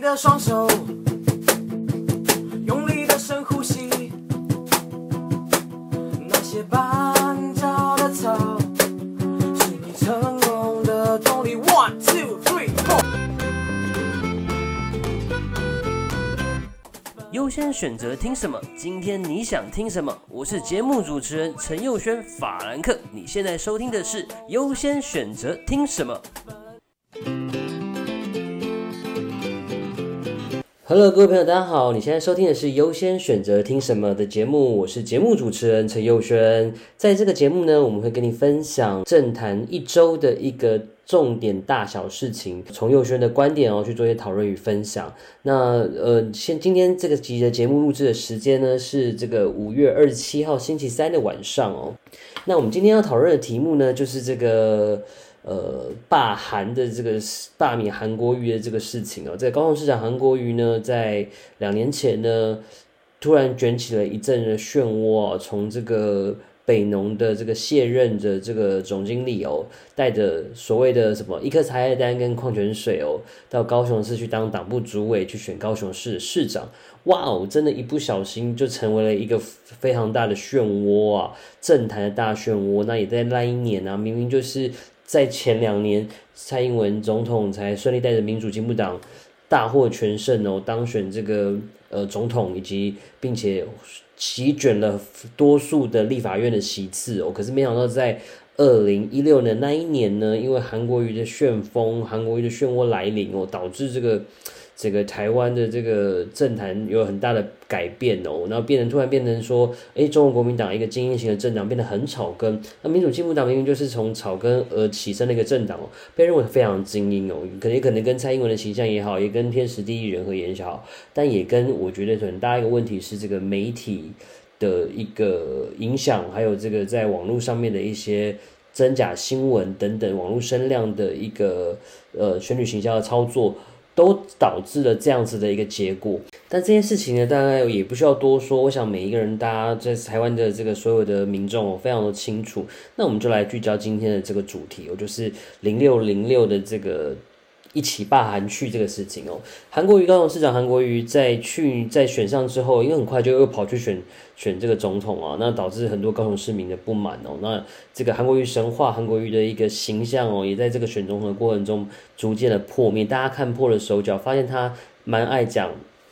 你的双手，用力的深呼吸。那些绊脚的草，是你成功的动力。One, two, three, four。优先选择听什么？今天你想听什么？我是节目主持人陈佑轩，法兰克。你现在收听的是优先选择听什么？Hello，各位朋友，大家好！你现在收听的是优先选择听什么的节目，我是节目主持人陈佑轩。在这个节目呢，我们会跟你分享政坛一周的一个重点大小事情，从佑轩的观点哦去做一些讨论与分享。那呃，先今天这个集的节目录制的时间呢是这个五月二十七号星期三的晚上哦。那我们今天要讨论的题目呢，就是这个。呃，罢韩的这个罢免韩国瑜的这个事情哦，在高雄市长韩国瑜呢，在两年前呢，突然卷起了一阵的漩涡，从这个北农的这个卸任的这个总经理哦，带着所谓的什么一颗茶叶蛋跟矿泉水哦，到高雄市去当党部主委，去选高雄市市长，哇哦，真的，一不小心就成为了一个非常大的漩涡啊，政坛的大漩涡。那也在那一年啊，明明就是。在前两年，蔡英文总统才顺利带着民主进步党大获全胜哦，当选这个呃总统，以及并且席卷了多数的立法院的席次哦。可是没想到在二零一六年那一年呢，因为韩国瑜的旋风，韩国瑜的漩涡来临哦，导致这个。这个台湾的这个政坛有很大的改变哦，然后变成突然变成说，哎，中国国民党一个精英型的政党变得很草根，那民主进步党明明就是从草根而起身的一个政党哦，被认为非常精英哦，可能也可能跟蔡英文的形象也好，也跟天时地利人和也好，但也跟我觉得很大一个问题是这个媒体的一个影响，还有这个在网络上面的一些真假新闻等等网络声量的一个呃选举形象的操作。都导致了这样子的一个结果，但这件事情呢，大概也不需要多说。我想每一个人，大家在台湾的这个所有的民众，我非常的清楚。那我们就来聚焦今天的这个主题，我就是零六零六的这个。一起罢韩去这个事情哦，韩国瑜高雄市长韩国瑜在去在选上之后，因为很快就又跑去选选这个总统啊，那导致很多高雄市民的不满哦。那这个韩国瑜神话，韩国瑜的一个形象哦，也在这个选总统的过程中逐渐的破灭。大家看破了手脚，发现他蛮爱讲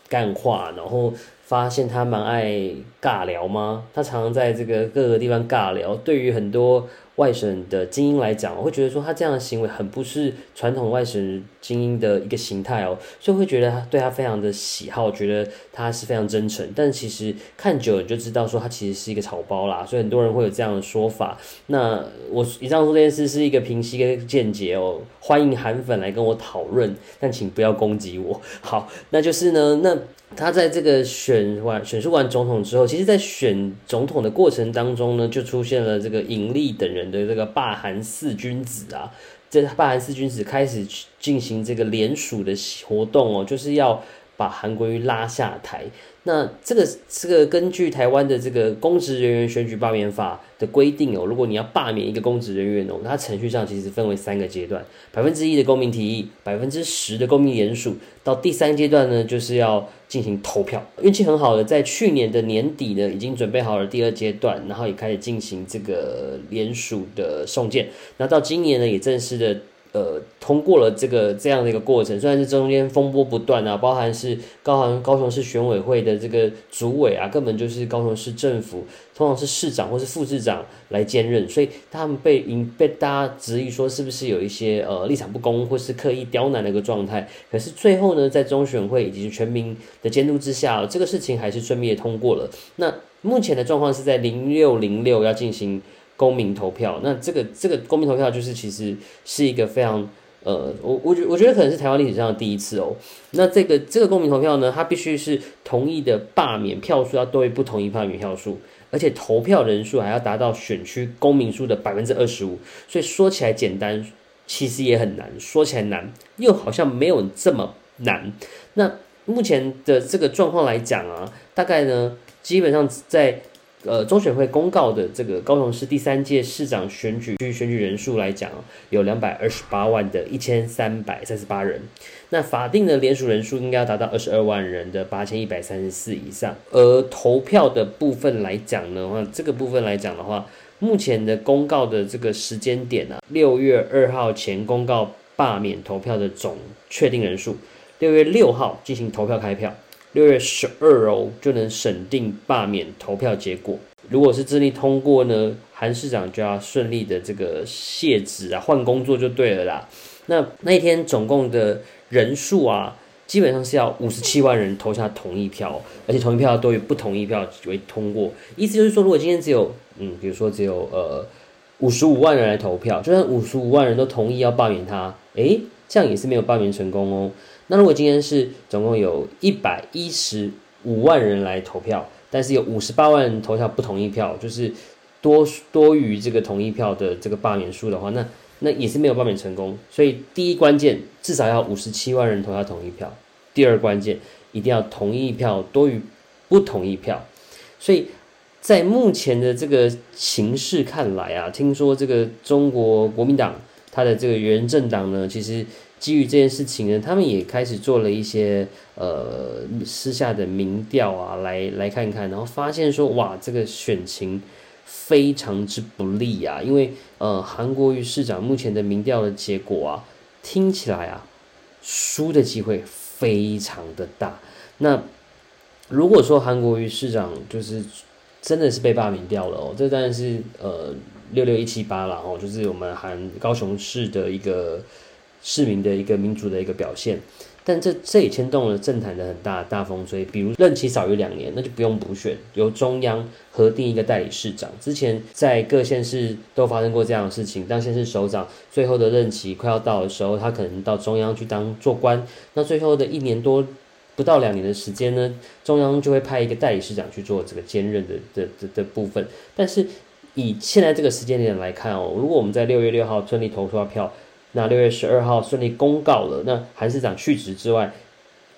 干话，然后发现他蛮爱尬聊吗？他常常在这个各个地方尬聊，对于很多。外省的精英来讲，我会觉得说他这样的行为很不是传统外省精英的一个形态哦，所以会觉得他对他非常的喜好，觉得他是非常真诚。但其实看久了就知道说他其实是一个草包啦，所以很多人会有这样的说法。那我以上说这件事是一个平息跟见解哦，欢迎韩粉来跟我讨论，但请不要攻击我。好，那就是呢，那。他在这个选完选出完总统之后，其实，在选总统的过程当中呢，就出现了这个尹力等人的这个霸韩四君子啊，这霸韩四君子开始进行这个联署的活动哦，就是要把韩国瑜拉下台。那这个这个根据台湾的这个公职人员选举罢免法的规定哦，如果你要罢免一个公职人员哦，它程序上其实分为三个阶段：百分之一的公民提议，百分之十的公民联署，到第三阶段呢，就是要进行投票。运气很好的，在去年的年底呢，已经准备好了第二阶段，然后也开始进行这个联署的送件。那到今年呢，也正式的。呃，通过了这个这样的一个过程，虽然是中间风波不断啊，包含是高雄高雄市选委会的这个主委啊，根本就是高雄市政府，通常是市长或是副市长来兼任，所以他们被引被大家质疑说是不是有一些呃立场不公或是刻意刁难的一个状态。可是最后呢，在中选会以及全民的监督之下，这个事情还是顺利的通过了。那目前的状况是在零六零六要进行。公民投票，那这个这个公民投票就是其实是一个非常呃，我我觉我觉得可能是台湾历史上的第一次哦。那这个这个公民投票呢，它必须是同意的罢免票数要多于不同意罢免票数，而且投票人数还要达到选区公民数的百分之二十五。所以说起来简单，其实也很难；说起来难，又好像没有这么难。那目前的这个状况来讲啊，大概呢，基本上在。呃中选会公告的这个高雄市第三届市长选举区选举人数来讲，有两百二十八万的一千三百三十八人。那法定的联署人数应该要达到二十二万人的八千一百三十四以上。而投票的部分来讲的话，这个部分来讲的话，目前的公告的这个时间点啊，六月二号前公告罢免投票的总确定人数，六月六号进行投票开票。六月十二哦，就能审定罢免投票结果。如果是顺利通过呢，韩市长就要顺利的这个卸职啊，换工作就对了啦。那那一天总共的人数啊，基本上是要五十七万人投下同意票，而且同意票多于不同意票为通过。意思就是说，如果今天只有嗯，比如说只有呃五十五万人来投票，就算五十五万人都同意要罢免他，诶，这样也是没有罢免成功哦。那如果今天是总共有一百一十五万人来投票，但是有五十八万人投票不同意票，就是多多于这个同意票的这个罢免数的话，那那也是没有罢免成功。所以第一关键至少要五十七万人投下同意票，第二关键一定要同意票多于不同意票。所以在目前的这个形势看来啊，听说这个中国国民党它的这个原政党呢，其实。基于这件事情呢，他们也开始做了一些呃私下的民调啊，来来看看，然后发现说，哇，这个选情非常之不利啊，因为呃韩国瑜市长目前的民调的结果啊，听起来啊输的机会非常的大。那如果说韩国瑜市长就是真的是被罢免掉了哦，这当然是呃六六一七八了哦，就是我们韩高雄市的一个。市民的一个民主的一个表现，但这这也牵动了政坛的很大大风吹，比如任期少于两年，那就不用补选，由中央核定一个代理市长。之前在各县市都发生过这样的事情，当县市首长最后的任期快要到的时候，他可能到中央去当做官，那最后的一年多不到两年的时间呢，中央就会派一个代理市长去做这个兼任的的的的部分。但是以现在这个时间点来看哦，如果我们在六月六号顺利投出票。那六月十二号顺利公告了，那韩市长去职之外，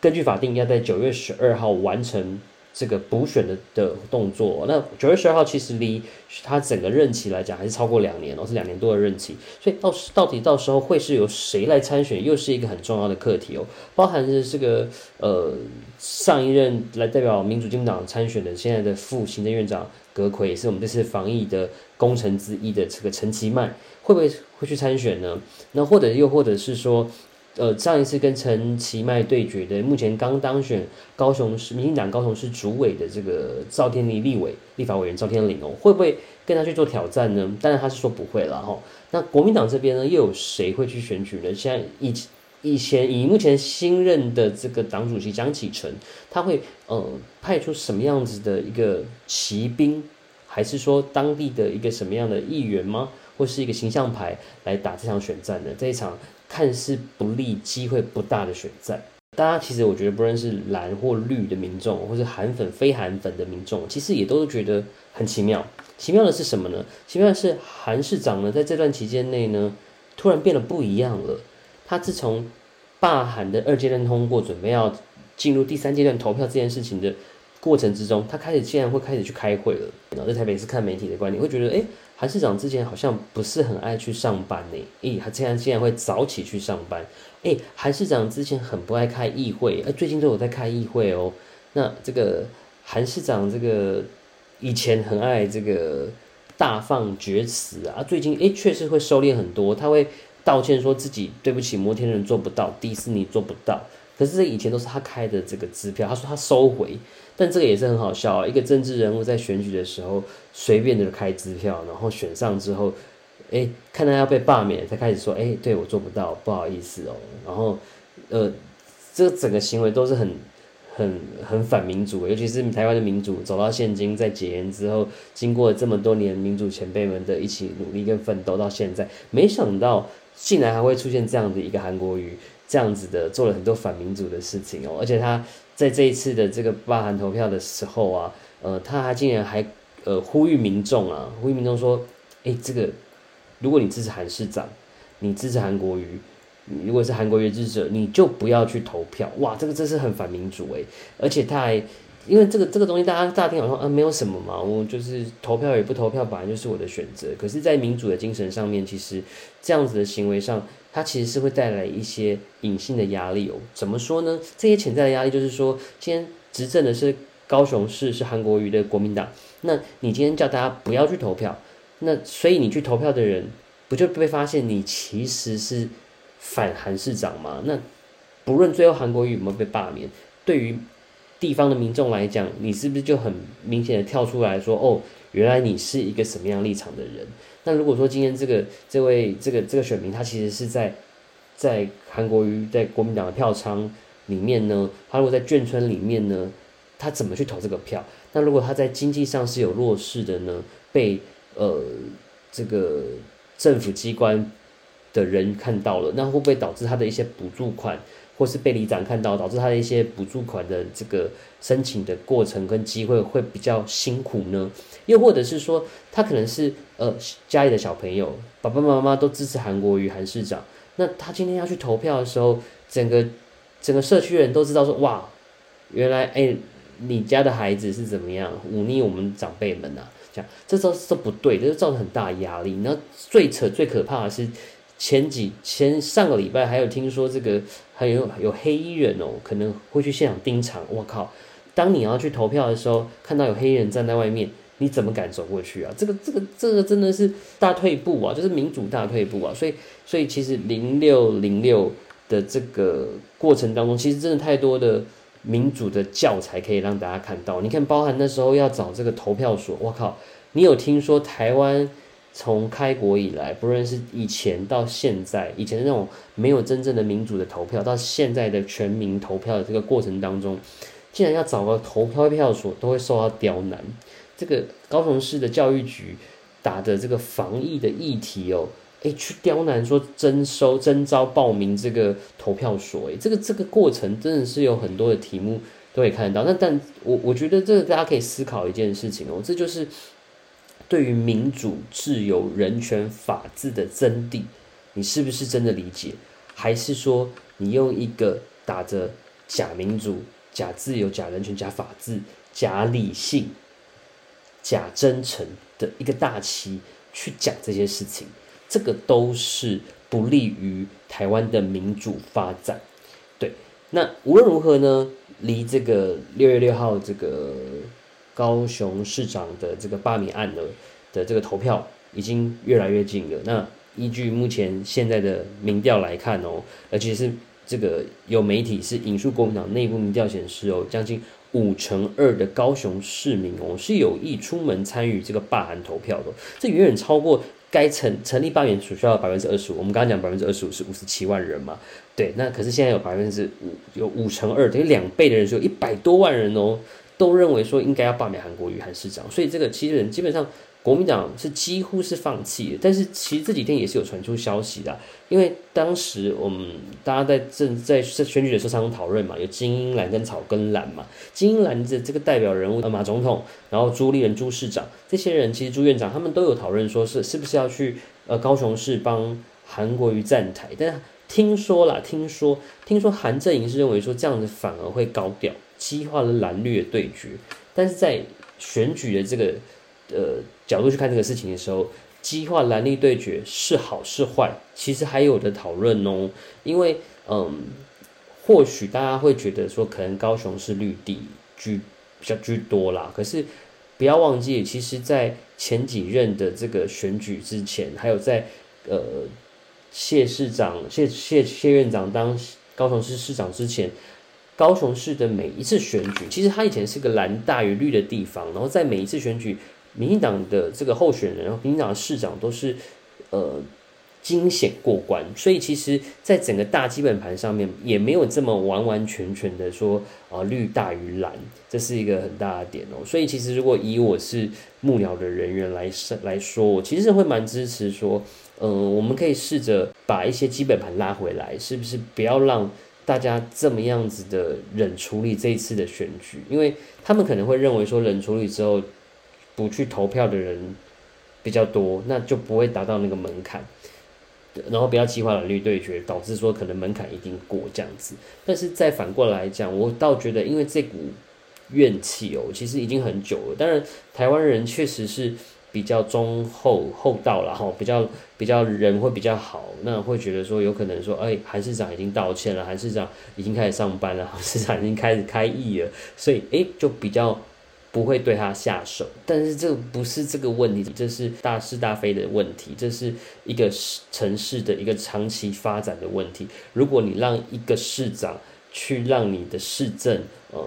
根据法定要在九月十二号完成这个补选的的动作。那九月十二号其实离他整个任期来讲还是超过两年哦，是两年多的任期。所以到到底到时候会是由谁来参选，又是一个很重要的课题哦。包含着这个呃上一任来代表民主进步党参选的现在的副行政院长葛奎，也是我们这次防疫的功臣之一的这个陈其迈。会不会会去参选呢？那或者又或者是说，呃，上一次跟陈其迈对决的，目前刚当选高雄市民进党高雄市主委的这个赵天麟立委立法委员赵天麟哦，会不会跟他去做挑战呢？当然他是说不会了哈。那国民党这边呢，又有谁会去选举呢？现在以以前以目前新任的这个党主席江启臣，他会呃派出什么样子的一个骑兵，还是说当地的一个什么样的议员吗？或是一个形象牌来打这场选战的这一场看似不利、机会不大的选战，大家其实我觉得不论是蓝或绿的民众，或是韩粉、非韩粉的民众，其实也都觉得很奇妙。奇妙的是什么呢？奇妙的是韩市长呢，在这段期间内呢，突然变得不一样了。他自从罢韩的二阶段通过，准备要进入第三阶段投票这件事情的过程之中，他开始竟然会开始去开会了。然后在台北是看媒体的观点，会觉得诶。韩市长之前好像不是很爱去上班呢，诶，他竟然竟然会早起去上班，诶，韩市长之前很不爱开议会，诶，最近都有在开议会哦。那这个韩市长这个以前很爱这个大放厥词啊，最近诶确实会收敛很多，他会道歉说自己对不起摩天轮做不到，迪士尼做不到。可是这以前都是他开的这个支票，他说他收回，但这个也是很好笑啊。一个政治人物在选举的时候随便的开支票，然后选上之后，哎，看他要被罢免，才开始说，哎，对我做不到，不好意思哦。然后，呃，这整个行为都是很、很、很反民主，尤其是台湾的民主走到现今，在解严之后，经过这么多年民主前辈们的一起努力跟奋斗，到现在，没想到竟然还会出现这样的一个韩国瑜。这样子的做了很多反民主的事情哦，而且他在这一次的这个罢韩投票的时候啊，呃，他还竟然还呃呼吁民众啊，呼吁民众说，哎，这个如果你支持韩市长，你支持韩国瑜，如果是韩国瑜支持者，你就不要去投票。哇，这个真是很反民主诶，而且他还因为这个这个东西，大家乍听好像啊没有什么嘛，我就是投票也不投票，本来就是我的选择。可是，在民主的精神上面，其实这样子的行为上，它其实是会带来一些隐性的压力哦。怎么说呢？这些潜在的压力就是说，今天执政的是高雄市是韩国瑜的国民党，那你今天叫大家不要去投票，那所以你去投票的人，不就被发现你其实是反韩市长吗？那不论最后韩国瑜有没有被罢免，对于地方的民众来讲，你是不是就很明显的跳出来说，哦，原来你是一个什么样立场的人？那如果说今天这个这位这个这个选民，他其实是在在韩国瑜在国民党的票仓里面呢，他如果在眷村里面呢，他怎么去投这个票？那如果他在经济上是有弱势的呢，被呃这个政府机关的人看到了，那会不会导致他的一些补助款？或是被里长看到，导致他的一些补助款的这个申请的过程跟机会会比较辛苦呢？又或者是说，他可能是呃家里的小朋友，爸爸妈妈都支持韩国瑜韩市长，那他今天要去投票的时候，整个整个社区人都知道说，哇，原来哎、你家的孩子是怎么样忤逆我们长辈们啊？这样这都是不对，这就造成很大压力。那最扯最可怕的是。前几前上个礼拜还有听说这个还有有黑衣人哦，可能会去现场盯场。我靠！当你要去投票的时候，看到有黑衣人站在外面，你怎么敢走过去啊？这个这个这个真的是大退步啊，就是民主大退步啊。所以所以其实零六零六的这个过程当中，其实真的太多的民主的教材可以让大家看到。你看，包含那时候要找这个投票所，我靠！你有听说台湾？从开国以来，不论是以前到现在，以前那种没有真正的民主的投票，到现在的全民投票的这个过程当中，竟然要找个投票票所，都会受到刁难。这个高雄市的教育局打的这个防疫的议题哦，诶，去刁难说征收征召报名这个投票所，诶，这个这个过程真的是有很多的题目都可以看得到。那但我我觉得这个大家可以思考一件事情哦，这就是。对于民主、自由、人权、法治的真谛，你是不是真的理解？还是说你用一个打着假民主、假自由、假人权、假法治、假理性、假真诚的一个大旗去讲这些事情？这个都是不利于台湾的民主发展。对，那无论如何呢，离这个六月六号这个。高雄市长的这个罢免案的的这个投票已经越来越近了。那依据目前现在的民调来看哦，而且是这个有媒体是引述国民党内部民调显示哦，将近五成二的高雄市民哦是有意出门参与这个罢韩投票的，这远远超过该成成立罢免所需要的百分之二十五。我们刚刚讲百分之二十五是五十七万人嘛，对，那可是现在有百分之五，有五成二，等于两倍的人数，有一百多万人哦。都认为说应该要罢免韩国瑜韩市长，所以这个其实人基本上国民党是几乎是放弃的。但是其实这几天也是有传出消息的，因为当时我们大家在正在选举的时候常常讨论嘛，有精英蓝跟草根蓝嘛。精英蓝的这个代表人物马总统，然后朱立伦朱市长这些人，其实朱院长他们都有讨论说是是不是要去呃高雄市帮韩国瑜站台，但听说啦，听说听说韩阵营是认为说这样子反而会高调。激化了蓝绿的对决，但是在选举的这个呃角度去看这个事情的时候，激化蓝绿对决是好是坏，其实还有的讨论哦。因为嗯，或许大家会觉得说，可能高雄是绿地居比较居多啦。可是不要忘记，其实，在前几任的这个选举之前，还有在呃谢市长、谢谢谢院长当高雄市市长之前。高雄市的每一次选举，其实它以前是个蓝大于绿的地方，然后在每一次选举，民进党的这个候选人，民进党的市长都是呃惊险过关，所以其实在整个大基本盘上面也没有这么完完全全的说啊、绿大于蓝，这是一个很大的点哦。所以其实如果以我是幕僚的人员来来说，我其实会蛮支持说，嗯、我们可以试着把一些基本盘拉回来，是不是不要让。大家这么样子的冷处理这一次的选举，因为他们可能会认为说冷处理之后不去投票的人比较多，那就不会达到那个门槛，然后不要激化蓝绿对决，导致说可能门槛一定过这样子。但是再反过来讲，我倒觉得，因为这股怨气哦，其实已经很久了。当然，台湾人确实是比较忠厚厚道了哈，比较比较人会比较好，那会觉得说有可能说，哎，韩市长已经道歉了，韩市长已经开始上班了，韩市长已经开始开议了，所以哎，就比较。不会对他下手，但是这不是这个问题，这是大是大非的问题，这是一个城市的一个长期发展的问题。如果你让一个市长去让你的市政，呃，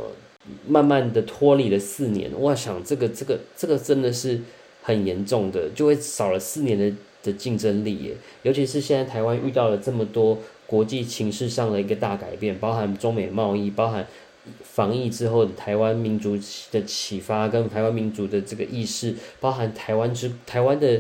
慢慢的脱离了四年，我想这个这个这个真的是很严重的，就会少了四年的的竞争力耶。尤其是现在台湾遇到了这么多国际情势上的一个大改变，包含中美贸易，包含。防疫之后的台湾民族的启发，跟台湾民族的这个意识，包含台湾之台湾的，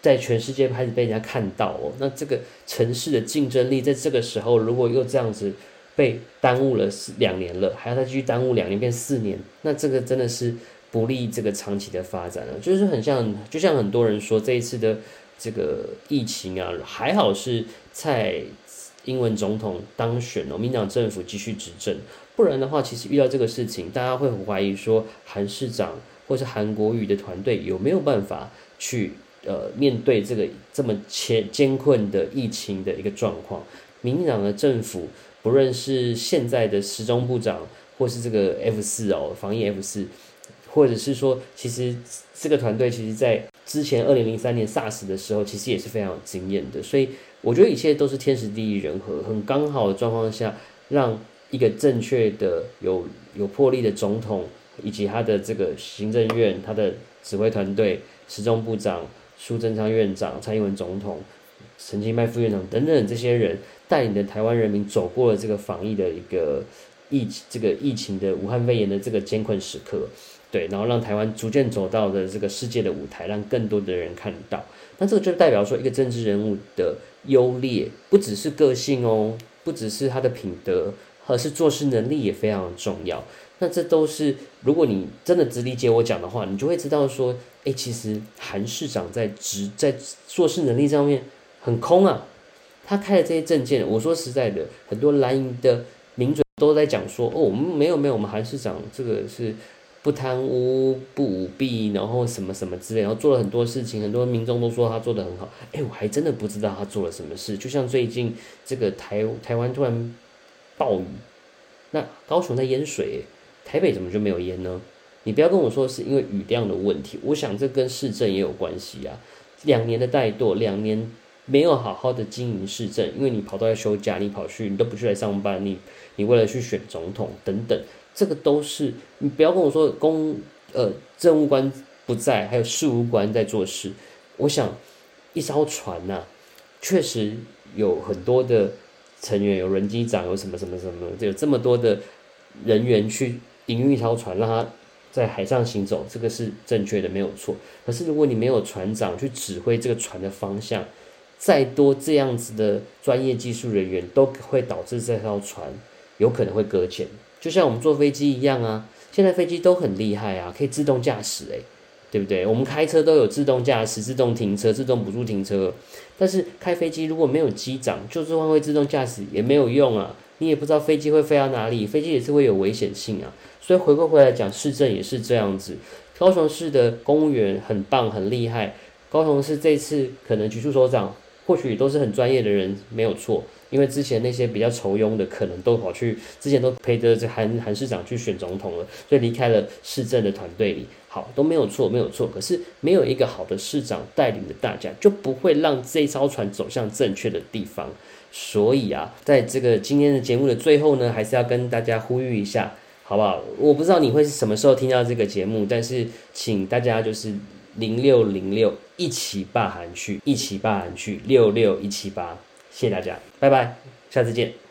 在全世界开始被人家看到哦。那这个城市的竞争力，在这个时候如果又这样子被耽误了两年了，还要再继续耽误两年变四年，那这个真的是不利这个长期的发展了。就是很像，就像很多人说，这一次的这个疫情啊，还好是蔡英文总统当选了，民党政府继续执政。不然的话，其实遇到这个事情，大家会很怀疑说，韩市长或是韩国瑜的团队有没有办法去呃面对这个这么艰艰困的疫情的一个状况。民进党的政府，不论是现在的时中部长，或是这个 F 四哦，防疫 F 四，或者是说，其实这个团队其实在之前二零零三年 SARS 的时候，其实也是非常有经验的。所以我觉得一切都是天时地利人和，很刚好的状况下让。一个正确的、有有魄力的总统，以及他的这个行政院、他的指挥团队、时中部长、苏贞昌院长、蔡英文总统、陈其迈副院长等等这些人，带领的台湾人民走过了这个防疫的一个疫这个疫情的武汉肺炎的这个艰困时刻，对，然后让台湾逐渐走到了这个世界的舞台，让更多的人看到。那这个就代表说，一个政治人物的优劣，不只是个性哦，不只是他的品德。而是做事能力也非常重要。那这都是，如果你真的只理解我讲的话，你就会知道说，哎，其实韩市长在职在做事能力上面很空啊。他开的这些证件，我说实在的，很多蓝营的名嘴都在讲说，哦，我们没有没有，我们韩市长这个是不贪污不舞弊，然后什么什么之类，然后做了很多事情，很多民众都说他做得很好。哎，我还真的不知道他做了什么事。就像最近这个台台湾突然。暴雨，那高雄在淹水，台北怎么就没有淹呢？你不要跟我说是因为雨量的问题，我想这跟市政也有关系啊。两年的怠惰，两年没有好好的经营市政，因为你跑到要休假，你跑去，你都不去来上班，你你为了去选总统等等，这个都是你不要跟我说公呃政务官不在，还有事务官在做事。我想一艘船呐、啊，确实有很多的。成员有轮机长，有什么什么什么，有这么多的人员去营运一条船，让它在海上行走，这个是正确的，没有错。可是如果你没有船长去指挥这个船的方向，再多这样子的专业技术人员，都会导致这艘船有可能会搁浅。就像我们坐飞机一样啊，现在飞机都很厉害啊，可以自动驾驶，诶。对不对？我们开车都有自动驾驶、自动停车、自动辅助停车，但是开飞机如果没有机长，就算会自动驾驶也没有用啊！你也不知道飞机会飞到哪里，飞机也是会有危险性啊。所以回过回来讲，市政也是这样子。高雄市的公务员很棒、很厉害，高雄市这次可能局处首长或许都是很专业的人，没有错。因为之前那些比较愁庸的，可能都跑去之前都陪着这韩韩市长去选总统了，所以离开了市政的团队里。好，都没有错，没有错。可是没有一个好的市长带领着大家，就不会让这艘船走向正确的地方。所以啊，在这个今天的节目的最后呢，还是要跟大家呼吁一下，好不好？我不知道你会是什么时候听到这个节目，但是请大家就是零六零六一起霸韩去，一起霸韩去六六一七八，谢谢大家，拜拜，下次见。